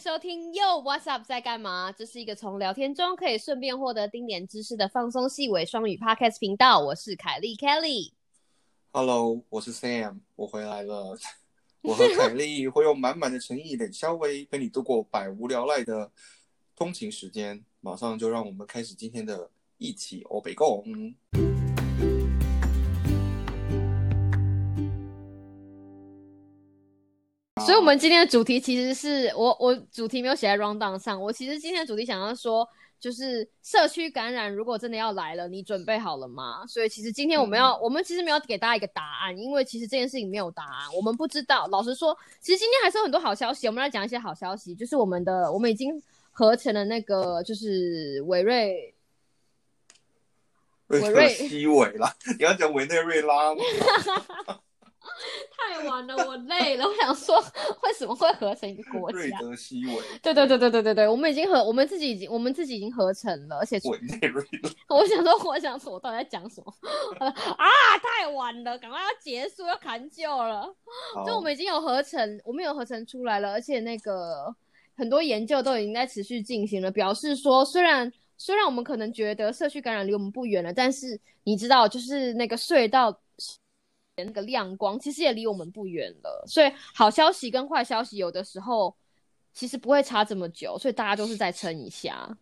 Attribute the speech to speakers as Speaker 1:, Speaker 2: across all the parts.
Speaker 1: 收听 Yo What's Up 在干嘛？这是一个从聊天中可以顺便获得丁点知识的放松细微双语 Podcast 频道。我是凯莉 Kelly。
Speaker 2: Hello，我是 Sam，我回来了。我和凯莉会用满满的诚意、冷笑微陪你度过百无聊赖的通勤时间。马上就让我们开始今天的一起欧北共。
Speaker 1: 所以，我们今天的主题其实是我我主题没有写在 round down 上。我其实今天的主题想要说，就是社区感染如果真的要来了，你准备好了吗？所以，其实今天我们要，我们其实没有给大家一个答案，因为其实这件事情没有答案，我们不知道。老实说，其实今天还是有很多好消息，我们来讲一些好消息，就是我们的我们已经合成了那个就是伟瑞。
Speaker 2: 委
Speaker 1: 委瑞
Speaker 2: 西韦啦，你要讲委内瑞拉吗？
Speaker 1: 太晚了，我累了。我想说，为什么会合成一个国
Speaker 2: 瑞
Speaker 1: 家？
Speaker 2: 德西韦，
Speaker 1: 对对对对对对对，我们已经合，我们自己已经，我们自己已经合成了，而且
Speaker 2: 委内瑞拉。
Speaker 1: 我想说，我想说，我到底在讲什么？啊，太晚了，赶快要结束，要砍旧了。就我们已经有合成，我们有合成出来了，而且那个很多研究都已经在持续进行了，表示说，虽然虽然我们可能觉得社区感染离我们不远了，但是你知道，就是那个隧道那个亮光，其实也离我们不远了。所以好消息跟坏消息有的时候其实不会差这么久，所以大家都是在撑一下。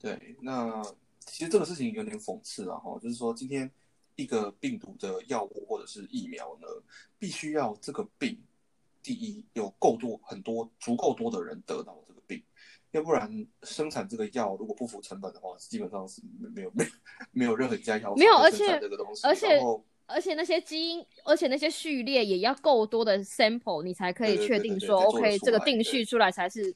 Speaker 2: 对，那其实这个事情有点讽刺啊，哈，就是说今天一个病毒的药物或者是疫苗呢，必须要这个病，第一有够多很多足够多的人得到这个病，要不然生产这个药如果不符成本的话，基本上是没有没有没有任何一家药
Speaker 1: 没有而且
Speaker 2: 这个东西，
Speaker 1: 而且而且那些基因，而且那些序列也要够多的 sample，你才可以确定说，OK，这个定序出来才是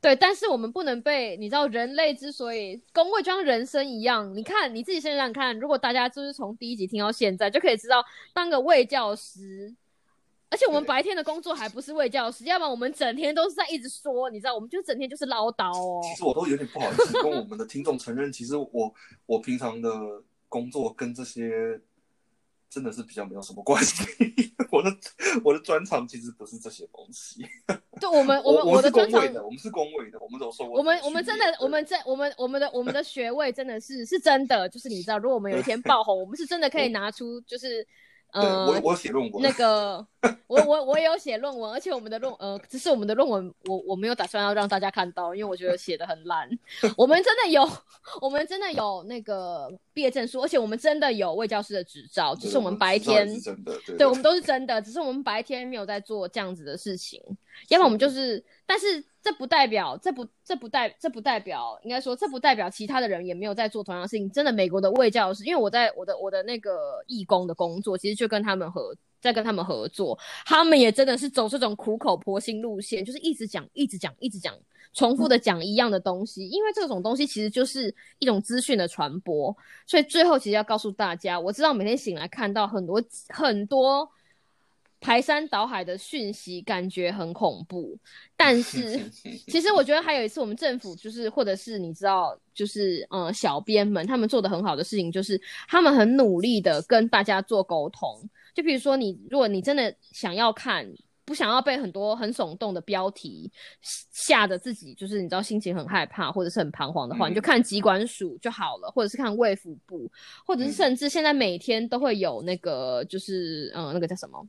Speaker 1: 对。但是我们不能被你知道，人类之所以工位就像人生一样，你看你自己想想看，如果大家就是从第一集听到现在，就可以知道当个卫教师。而且我们白天的工作还不是卫教师，要不然我们整天都是在一直说，你知道，我们就整天就是唠叨哦。
Speaker 2: 其实我都有点不好意思跟我们的听众承认，其实我我平常的工作跟这些真的是比较没有什么关系。我的我的专长其实不是这些东西。
Speaker 1: 对我们我们
Speaker 2: 我
Speaker 1: 的专长
Speaker 2: 是工位的，我们是工位的，我们都受过
Speaker 1: 我们我们真的，我们在我们我们的我们的学位真的是是真的，就是你知道，如果我们有一天爆红，我们是真的可以拿出就是
Speaker 2: 呃我
Speaker 1: 呃
Speaker 2: 我写论文，
Speaker 1: 那个 我我我也有写论文，而且我们的论呃只是我们的论文我我没有打算要让大家看到，因为我觉得写的很烂。我们真的有我们真的有那个毕业证书，而且我们真的有卫教师的执照，只是我们白天
Speaker 2: 是真的，对
Speaker 1: 对，我们都是真的，只是我们白天没有在做这样子的事情，要么我们就是，但是这不代表，这不这不代这不代表，应该说这不代表其他的人也没有在做同样的事情。真的，美国的卫教师，因为我在我的我的那个义工的工作，其实就跟他们合在跟他们合作，他们也真的是走这种苦口婆心路线，就是一直讲一直讲一直讲，重复的讲一样的东西，因为这种东西其实就是一种资讯的传播，所以最后其实要告诉大家，我知道每天醒来看到很多很多排山倒海的讯息，感觉很恐怖。但是 其实我觉得还有一次，我们政府就是或者是你知道，就是嗯小编们他们做的很好的事情，就是他们很努力的跟大家做沟通。就比如说你，如果你真的想要看。不想要被很多很耸动的标题吓得自己，就是你知道心情很害怕或者是很彷徨的话，
Speaker 2: 嗯
Speaker 1: 你就看机关署就好了，或者是看卫福部，或者是
Speaker 2: 嗯。
Speaker 1: 甚至现在每天都会有那个就是嗯、呃那个叫什么，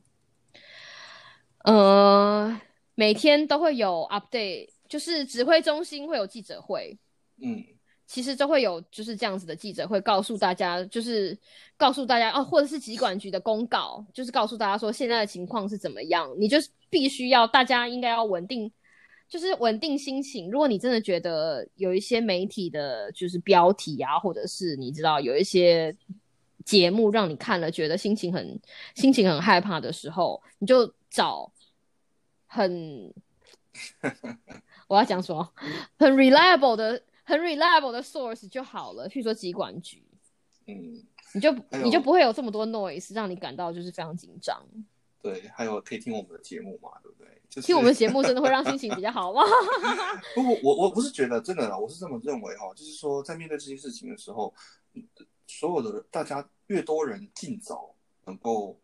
Speaker 1: 呃每天都会有 update，就是指挥中心会有记者会，
Speaker 2: 嗯，
Speaker 1: 其实都会有就是这样子的记者会告诉大家，就是告诉大家哦，或者是疾管局的公告，就是告诉大家说现在的情况是怎么样。你就是必须要大家应该要稳定，就是稳定心情。如果你真的觉得有一些媒体的就是标题啊，或者是你知道有一些节目让你看了觉得心情很心情很害怕的时候，你就找很 我要讲什么很 reliable 的。很 reliable 的 source 就好了，譬如说疾管局，
Speaker 2: 嗯，
Speaker 1: 你就你就不会有这么多 noise，让你感到就是非常紧张。
Speaker 2: 对，还有可以听我们的节目嘛，对不对？就是
Speaker 1: 听我们节目真的会让心情比较好吗？
Speaker 2: 不不，我我不是觉得真的啦，我是这么认为哈，就是说在面对这些事情的时候，嗯所有的大家越多人尽早能够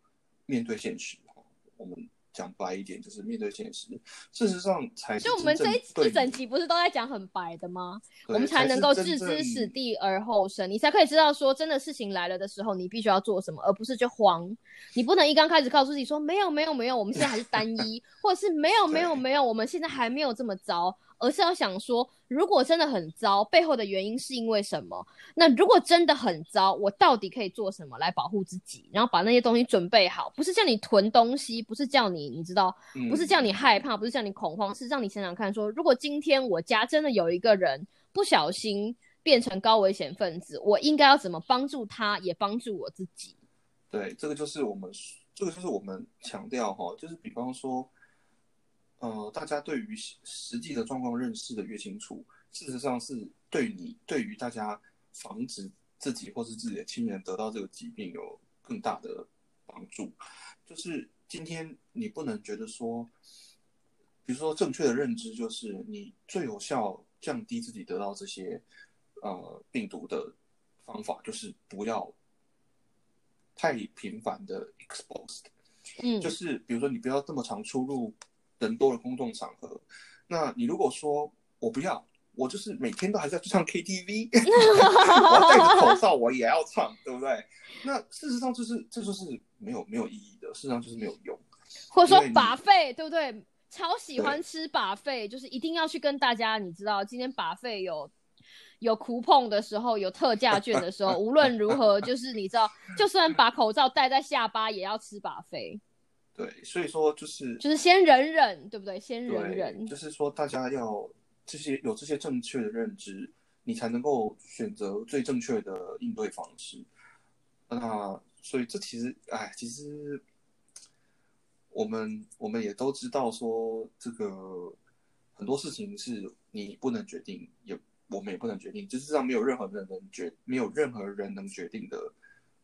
Speaker 2: 面对现实哈，我们讲白一点，就是面对现实。事实上，才是
Speaker 1: 就我们这一整集不是都在讲很白的吗？我们才能够置之死地而后生，你才可以知道说，真的事情来了的时候，你必须要做什么，而不是就慌。你不能一刚开始告诉自己说没有没有没有，我们现在还是单一，或者是没有没有
Speaker 2: 对
Speaker 1: 没有，我们现在还没有这么糟，而是要想说，如果真的很糟，背后的原因是因为什么？那如果真的很糟，我到底可以做什么来保护自己？然后把那些东西准备好，不是叫你囤东西，不是叫你你知道，
Speaker 2: 嗯
Speaker 1: 不是叫你害怕，不是叫你恐慌，是让你想想看说，如果今天我家真的有一个人不小心变成高危险分子，我应该要怎么帮助他，也帮助我自己？
Speaker 2: 对，这个就是我们，这个就是我们强调哈，就是比方说，呃，大家对于实实际的状况认识的越清楚，事实上是对你对于大家防止自己或是自己的亲人得到这个疾病有更大的帮助。就是今天你不能觉得说，比如说正确的认知就是你最有效降低自己得到这些呃病毒的方法，就是不要太频繁的 exposed，
Speaker 1: 嗯，
Speaker 2: 就是比如说你不要这么常出入人多的公众场合。那你如果说我不要，我就是每天都还是要去唱 KTV，我要戴着口罩我也要唱，对不对？那事实上就是这就是没有没有意义的，事实上就是没有用。
Speaker 1: 或者说把费，对不对？超喜欢吃把费，就是一定要去跟大家，你知道，今天把费有有คู碰的时候，有特价券的时候，无论如何，就是你知道，就算把口罩戴在下巴，也要吃把费，
Speaker 2: 对，所以说就是
Speaker 1: 就是先忍忍，对不对？先忍，忍。
Speaker 2: 就是说大家要这些有这些正确的认知，你才能够选择最正确的应对方式。那所以这其实，哎，其实我们我们也都知道说，这个很多事情是你不能决定，也我们也不能决定，就是上没有任何人能决，没有任何人能决定的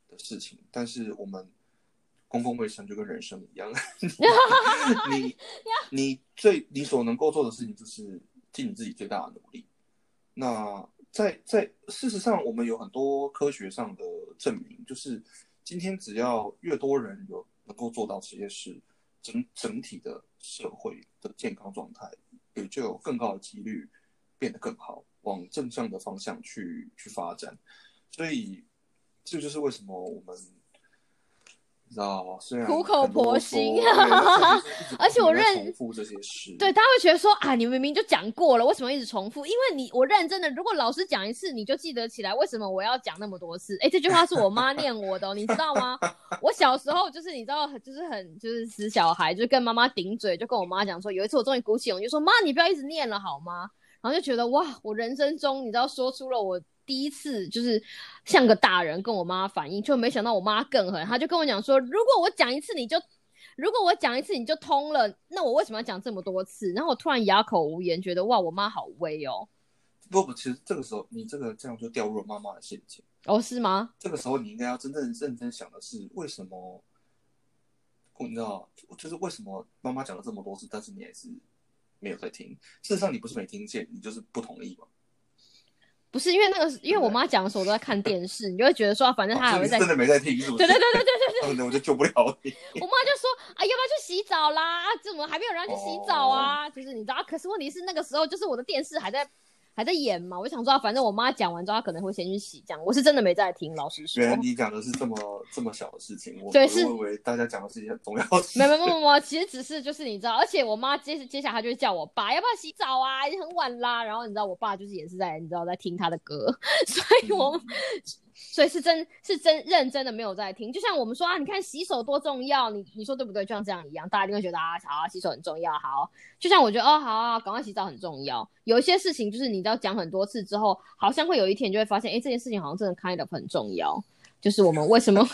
Speaker 2: 的事情。但是我们公共卫生就跟人生一样，你 你最你所能够做的事情就是尽你自己最大的努力。那在在事实上，我们有很多科学上的证明，就是今天只要越多人有能够做到这些事，整整体的社会的健康状态也就有更高的几率变得更好，往正向的方向去去发展。所以这就是为什么我们。你知道，虽然
Speaker 1: 苦口婆心 而且我认
Speaker 2: 重复这些事，
Speaker 1: 对，他会觉得说啊，你明明就讲过了，为什么一直重复？因为你我认真的，如果老师讲一次你就记得起来，为什么我要讲那么多次？哎，这句话是我妈念我的、哦，你知道吗？我小时候就是你知道，就是很就是死小孩，就是跟妈妈顶嘴，就跟我妈讲说，有一次我终于鼓起勇气说，妈，你不要一直念了好吗？然后就觉得哇，我人生中你知道说出了我第一次就是像个大人跟我妈反应，就没想到我妈更狠，她就跟我讲说，如果我讲一次你就。如果我讲一次你就通了，那我为什么要讲这么多次？然后我突然哑口无言，觉得哇，我妈好威哦。
Speaker 2: 不不，其实这个时候你这个这样就掉入了妈妈的陷阱。
Speaker 1: 哦，是吗？
Speaker 2: 这个时候你应该要真正认真想的是，为什么？你知道，就是为什么妈妈讲了这么多次，但是你还是没有在听？事实上，你不是没听见，你就是不同意嘛。
Speaker 1: 不是因为那个，因为我妈讲的时候我都在看电视，你就会觉得说，啊反正她还会在。
Speaker 2: 真的没在听，是不是？
Speaker 1: 对对对对对对
Speaker 2: 对，那我就救不了你。
Speaker 1: 我妈就说啊，要不要去洗澡啦？啊，怎么还没有人要去洗澡啊？就是你知道，啊可是问题是那个时候就是我的电视还在还在演嘛，我想说，啊反正我妈讲完之后，她可能会先去洗，这样我是真的没在听，老实说。
Speaker 2: 原来你讲的是这么这么小的事情，我
Speaker 1: 对是
Speaker 2: 我以为大家讲的是一件很重要的事情。
Speaker 1: 没有没有没有没有，其实只是就是你知道，而且我妈接接下来她就会叫我爸要不要洗澡啊，已经很晚啦。然后你知道我爸就是也是在你知道在听他的歌，所以我、
Speaker 2: 嗯
Speaker 1: 所以是真是真认真的没有在听。就像我们说啊，你看洗手多重要，你你说对不对？就像这样一样，大家一定会觉得啊，好，洗手很重要。好，就像我觉得哦，好啊，赶快洗澡很重要。有一些事情就是你知道讲很多次之后，好像会有一天你就会发现，哎，这件事情好像真的 kind of 很重要。就是我们为什么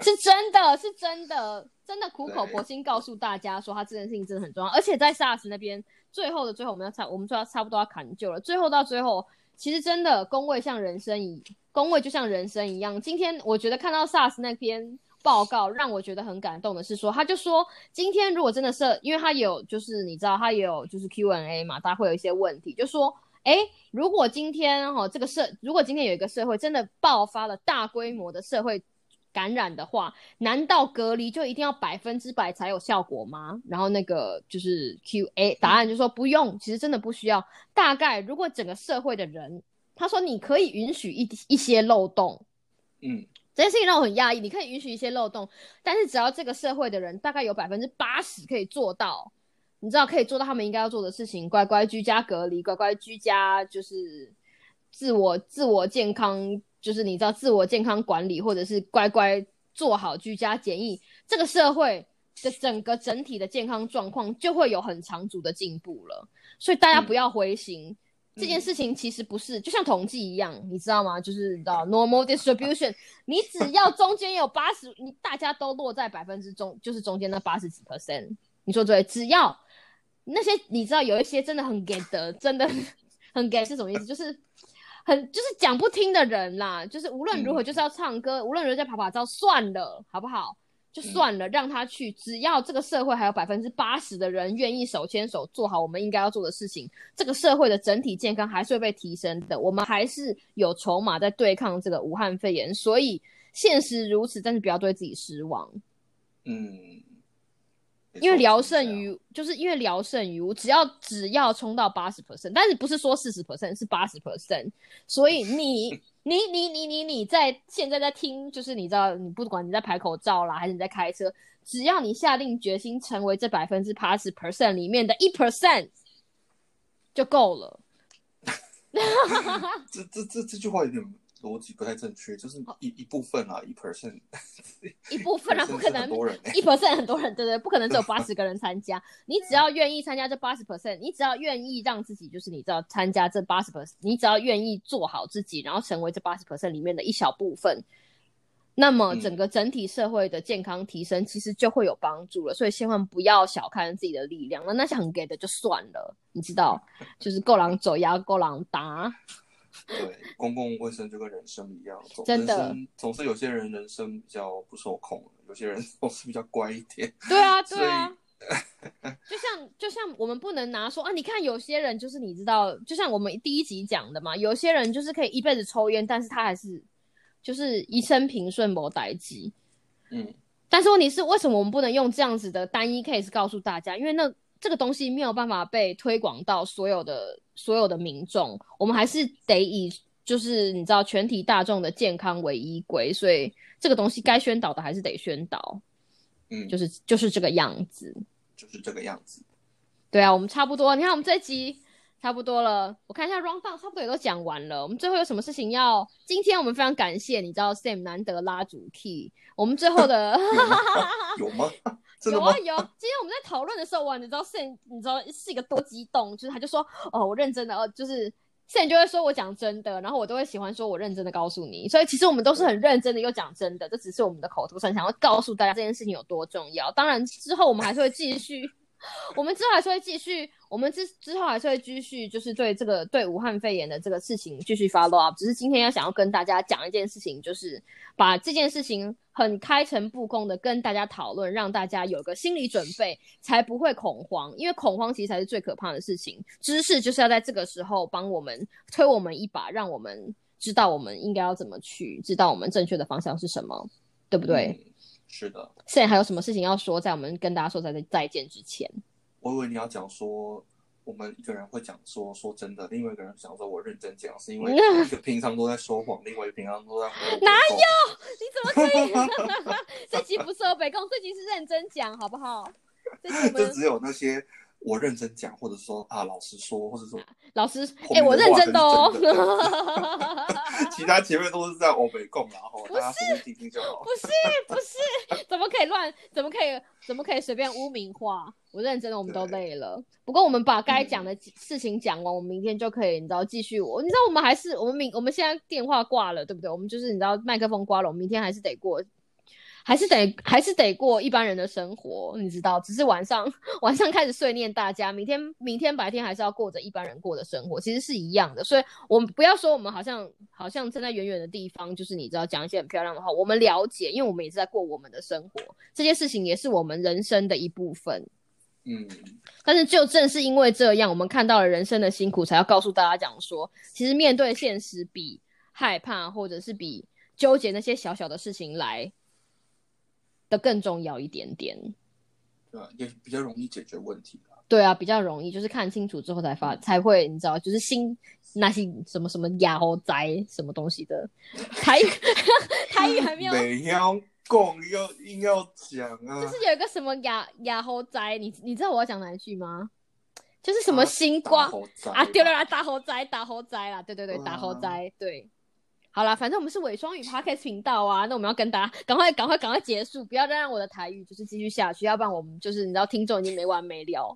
Speaker 1: 是真的是真的真的苦口婆心告诉大家说，他这件事情真的很重要，而且在 SARS 那边最后的最后，我们要差我们就要差不多要砍救了。最后到最后，其实真的工位像人生一工位就像人生一样。今天我觉得看到 SARS 那篇报告，让我觉得很感动的是说，他就说今天如果真的是，因为他有就是你知道他有就是 Q&A 嘛，大家会有一些问题，就说。哎，如果今天哈、哦、这个社，如果今天有一个社会真的爆发了大规模的社会感染的话，难道隔离就一定要百分之百才有效果吗？然后那个就是 Q A 答案就说不用，其实真的不需要。大概如果整个社会的人，他说你可以允许一一些漏洞，
Speaker 2: 嗯，
Speaker 1: 这件事情让我很压抑。你可以允许一些漏洞，但是只要这个社会的人大概有百分之八十可以做到，你知道可以做到他们应该要做的事情，乖乖居家隔离，乖乖居家就是自我自我健康，就是你知道自我健康管理，或者是乖乖做好居家检疫，这个社会的整个整体的健康状况就会有很长足的进步了。所以大家不要灰心。这件事情其实不是，就像统计一样，你知道吗？就是你知道 normal distribution，你只要中间有八十，你大家都落在百分之中，就是中间那八十几 percent，你说对？只要那些你知道有一些真的很给的，真的 很给是什么意思？就是很就是讲不听的人啦，就是无论如何就是要唱歌，无论如何在跑跑照，算了，好不好？就算了，让他去。只要这个社会还有百分之八十的人愿意手牵手做好我们应该要做的事情，这个社会的整体健康还是会被提升的。我们还是有筹码在对抗这个武汉肺炎。所以现实如此，但是不要对自己失望。
Speaker 2: 嗯。
Speaker 1: 因为聊胜于，就是因为聊胜于无，只要只要冲到八十 percent，但是不是说四十 percent，是八十 percent。所以你你你你你你在现在在听，就是你知道，你不管你在排口罩啦，还是你在开车，只要你下定决心成为这百分之八十 percent 里面的一 percent，就够了。
Speaker 2: 这这这这句话有点。逻辑不太正确，就是一一部分啊，一 percent，
Speaker 1: 一部分啊，不可能 一 percent 很多人，对对，不可能只有 八十个人参加。你只要愿意参加这八十 percent，你只要愿意让自己，就是你知道参加这八十 percent，你只要愿意做好自己，然后成为这八十 percent 里面的一小部分，那么整个整体社会的健康提升其实就会有帮助了。所以千万不要小看自己的力量，那那些很给的就算了，你知道，就是够狼走呀，够狼打。
Speaker 2: 对，公共卫生就跟人生一样，
Speaker 1: 真的，
Speaker 2: 总是有些人人生比较不受控，有些人 总是比较乖一点。
Speaker 1: 对啊，对啊，就像就像我们不能拿说啊，你看有些人就是你知道，就像我们第一集讲的嘛，有些人就是可以一辈子抽烟，但是他还是就是一生平顺某代机。
Speaker 2: 嗯，
Speaker 1: 但是问题是，为什么我们不能用这样子的单一 case 告诉大家？因为那。这个东西没有办法被推广到所有的所有的民众，我们还是得以就是你知道全体大众的健康为依归，所以这个东西该宣导的还是得宣导，
Speaker 2: 嗯，
Speaker 1: 就是就是这个样子，
Speaker 2: 就是这个样子，
Speaker 1: 对啊，我们差不多，你看我们这集差不多了，我看一下 round down 差不多也都讲完了，我们最后有什么事情要？今天我们非常感谢你知道 Sam 难得拉主 key，我们最后的
Speaker 2: 有吗？
Speaker 1: 有啊有，今天我们在讨论的时候，哇，你知道 Sam，你知道是一个多激动，就是他就说，哦，我认真的，哦，就是 Sam 就会说我讲真的，然后我都会喜欢说我认真的告诉你，所以其实我们都是很认真的又讲真的，这只是我们的口头禅，想要告诉大家这件事情有多重要。当然之后我们还是会继续。我们之后还是会继续，我们之之后还是会继续，就是对这个对武汉肺炎的这个事情继续 follow up。只是今天要想要跟大家讲一件事情，就是把这件事情很开诚布公的跟大家讨论，让大家有个心理准备，才不会恐慌。因为恐慌其实才是最可怕的事情。知识就是要在这个时候帮我们推我们一把，让我们知道我们应该要怎么去，知道我们正确的方向是什么，对不对？
Speaker 2: 是的，
Speaker 1: 现在还有什么事情要说？在我们跟大家说再再见之前，
Speaker 2: 我以为你要讲说，我们一个人会讲说说真的，另外一个人想说我认真讲，是因为 一个平常都在说谎，另外一个平常都在
Speaker 1: 哪有？你怎么可以？这集不是河北共，这集是认真讲，好不好？
Speaker 2: 这 只有那些。我认真讲，或者说啊，老实说，或者说
Speaker 1: 老师，哎，我认真的哦。
Speaker 2: 其他前面都是在欧美共，然后大家随便听听就好。
Speaker 1: 不是不 是，怎么可以乱？怎么可以？怎么可以随便污名化？我认真的，我们都累了。不过我们把该讲的事情讲完，我们明天就可以，你知道，继续。我你知道，我们还是我们明我们现在电话挂了，对不对？我们就是你知道，麦克风挂了，我们明天还是得过。还是得还是得过一般人的生活，你知道，只是晚上晚上开始碎念大家，明天明天白天还是要过着一般人过的生活，其实是一样的。所以，我们不要说我们好像好像站在远远的地方，就是你知道讲一些很漂亮的话，我们了解，因为我们也是在过我们的生活，这些事情也是我们人生的一部分。
Speaker 2: 嗯，
Speaker 1: 但是就正是因为这样，我们看到了人生的辛苦，才要告诉大家讲说，其实面对现实比害怕或者是比纠结那些小小的事情来。的更重要一点点。
Speaker 2: 对吧？也比较容易解决问题啦。
Speaker 1: 对啊，比较容易，就是看清楚之后才发才会，你知道，就是新那些什么什么亚猴仔什么东西的台语 台语还没有，
Speaker 2: 没要讲要硬要讲啊，
Speaker 1: 就是有一个什么亚亚猴仔，你你知道我要讲哪一句吗？就是什么
Speaker 2: 啊
Speaker 1: 星光啊，丢了啦，大猴仔，大猴仔啦，对对对，大猴仔，对。好啦，反正我们是伪双语 podcast 频道啊，那我们要跟大家赶快、赶快、赶快结束，不要再让我的台语就是继续下去，要不然我们就是你知道听众已经没完没了。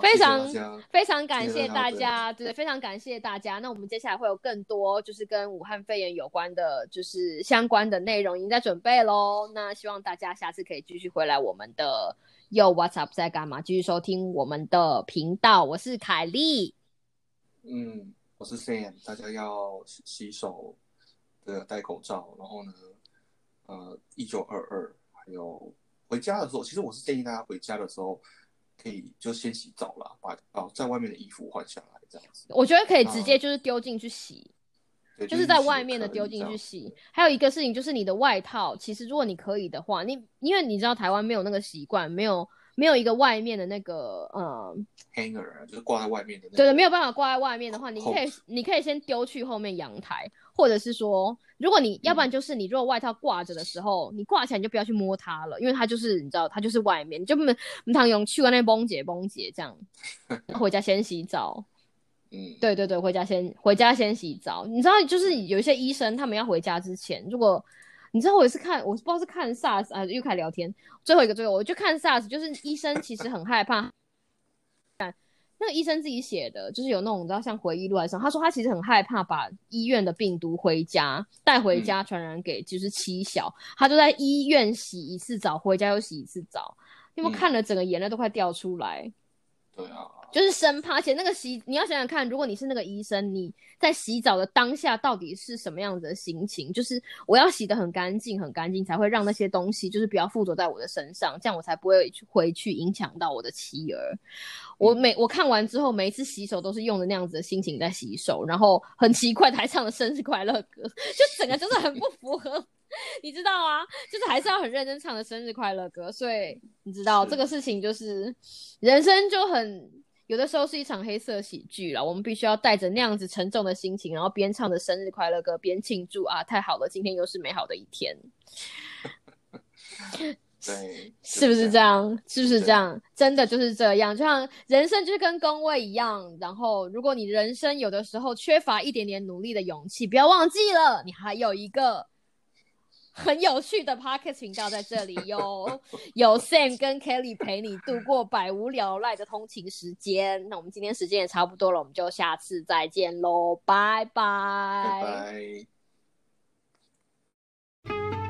Speaker 1: 非常非常感谢
Speaker 2: 大家，
Speaker 1: 对，非常感谢大家。那我们接下来会有更多就是跟武汉肺炎有关的，就是相关的内容已经在准备喽。那希望大家下次可以继续回来我们的 Yo What's Up 在干嘛？继续收听我们的频道。我是凯莉，
Speaker 2: 嗯，我是 Sam，大家要洗洗手，对，戴口罩，然后呢，呃，一九二二，还有回家的时候，其实我是建议大家回家的时候可以就先洗澡啦，把哦在外面的衣服换下来，这样子，
Speaker 1: 我觉得可以直接就是丢进去洗，
Speaker 2: 对，
Speaker 1: 就是在外面的丢进去。洗。还有一个事情就是你的外套，其实如果你可以的话，你因为你知道台湾没有那个习惯，没有没有一个外面的那个嗯。
Speaker 2: hanger 啊，就是挂在外面的那个。
Speaker 1: 对对，没有办法挂在外面的话，你可以你可以先丢去后面阳台，或者是说，如果你要不然就是你如果外套挂着的时候，你挂起来你就不要去摸它了，因为它就是你知道它就是外面，你就不能不能用去外面崩解崩解这样，回家先洗澡。
Speaker 2: 嗯，
Speaker 1: 对对对，回家先回家先洗澡。你知道，就是有一些医生他们要回家之前，如果你知道我也是看，我不知道是看 SARS 啊，又开始聊天。最后一个最后，我就看 SARS，就是医生其实很害怕。那个医生自己写的，就是有那种你知道像回忆录还是什么，他说他其实很害怕把医院的病毒回家带回家传染给就是妻小，他就在医院洗一次澡，回家又洗一次澡，因为
Speaker 2: 嗯
Speaker 1: 看了整个眼泪都快掉出来。
Speaker 2: 对啊，
Speaker 1: 就是生怕，而且那个洗，你要想想看，如果你是那个医生，你在洗澡的当下到底是什么样子的心情？就是我要洗得很干净，很干净，才会让那些东西就是不要附着在我的身上，这样我才不会去回去影响到我的妻儿。我每我看完之后，每一次洗手都是用的那样子的心情在洗手，然后很奇怪，还唱了生日快乐歌，就整个就是很不符合。你知道啊，就是还是要很认真唱的生日快乐歌，所以你知道这个事情就是人生就很有的时候是一场黑色喜剧了，我们必须要带着那样子沉重的心情，然后边唱着生日快乐歌边庆祝啊，太好了，今天又是美好的一天，
Speaker 2: 对，
Speaker 1: 是不是这
Speaker 2: 样？
Speaker 1: 是不是这样？真的就是这样，就像人生就是跟工位一样，然后如果你人生有的时候缺乏一点点努力的勇气，不要忘记了，你还有一个。很有趣的 Pocket 频道在这里，有 有 Sam 跟 Kelly 陪你度过百无聊赖的通勤时间。那我们今天时间也差不多了，我们就下次再见喽，拜拜
Speaker 2: 拜拜。